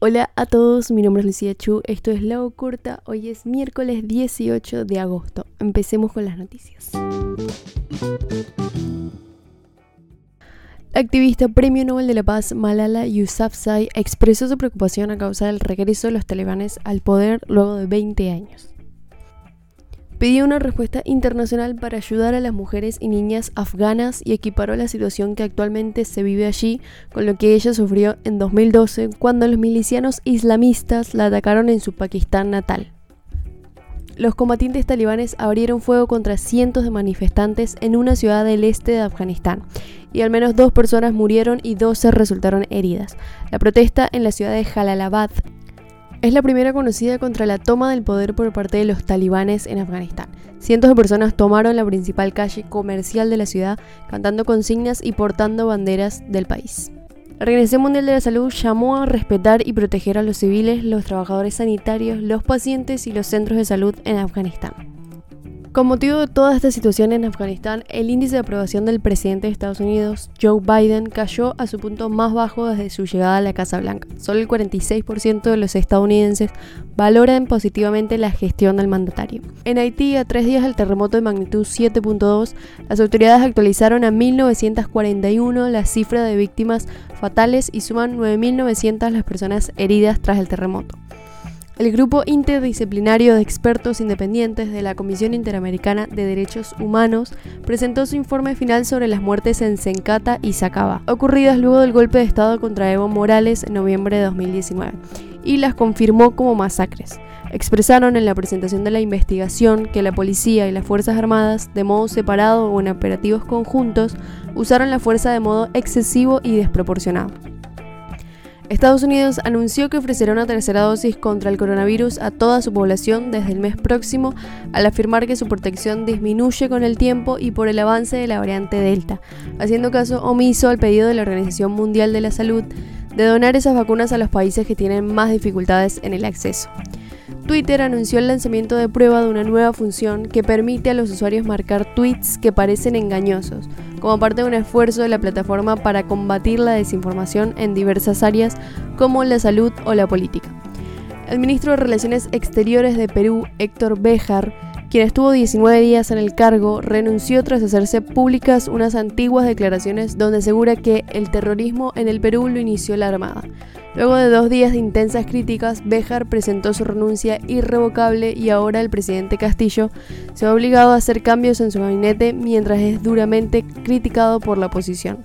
Hola a todos, mi nombre es Lucía Chu, esto es La Corta, hoy es miércoles 18 de agosto. Empecemos con las noticias. La activista Premio Nobel de la Paz Malala Yousafzai expresó su preocupación a causa del regreso de los talibanes al poder luego de 20 años pidió una respuesta internacional para ayudar a las mujeres y niñas afganas y equiparó la situación que actualmente se vive allí con lo que ella sufrió en 2012 cuando los milicianos islamistas la atacaron en su Pakistán natal. Los combatientes talibanes abrieron fuego contra cientos de manifestantes en una ciudad del este de Afganistán y al menos dos personas murieron y 12 resultaron heridas. La protesta en la ciudad de Jalalabad es la primera conocida contra la toma del poder por parte de los talibanes en Afganistán. Cientos de personas tomaron la principal calle comercial de la ciudad cantando consignas y portando banderas del país. La Organización Mundial de la Salud llamó a respetar y proteger a los civiles, los trabajadores sanitarios, los pacientes y los centros de salud en Afganistán. Con motivo de toda esta situación en Afganistán, el índice de aprobación del presidente de Estados Unidos, Joe Biden, cayó a su punto más bajo desde su llegada a la Casa Blanca. Solo el 46% de los estadounidenses valoran positivamente la gestión del mandatario. En Haití, a tres días del terremoto de magnitud 7.2, las autoridades actualizaron a 1941 la cifra de víctimas fatales y suman 9.900 las personas heridas tras el terremoto. El grupo interdisciplinario de expertos independientes de la Comisión Interamericana de Derechos Humanos presentó su informe final sobre las muertes en Sencata y Sacaba, ocurridas luego del golpe de Estado contra Evo Morales en noviembre de 2019, y las confirmó como masacres. Expresaron en la presentación de la investigación que la policía y las Fuerzas Armadas, de modo separado o en operativos conjuntos, usaron la fuerza de modo excesivo y desproporcionado. Estados Unidos anunció que ofrecerá una tercera dosis contra el coronavirus a toda su población desde el mes próximo, al afirmar que su protección disminuye con el tiempo y por el avance de la variante Delta, haciendo caso omiso al pedido de la Organización Mundial de la Salud de donar esas vacunas a los países que tienen más dificultades en el acceso. Twitter anunció el lanzamiento de prueba de una nueva función que permite a los usuarios marcar tweets que parecen engañosos, como parte de un esfuerzo de la plataforma para combatir la desinformación en diversas áreas como la salud o la política. El ministro de Relaciones Exteriores de Perú, Héctor Béjar, quien estuvo 19 días en el cargo, renunció tras hacerse públicas unas antiguas declaraciones donde asegura que el terrorismo en el Perú lo inició la Armada. Luego de dos días de intensas críticas, Béjar presentó su renuncia irrevocable y ahora el presidente Castillo se ha obligado a hacer cambios en su gabinete mientras es duramente criticado por la oposición.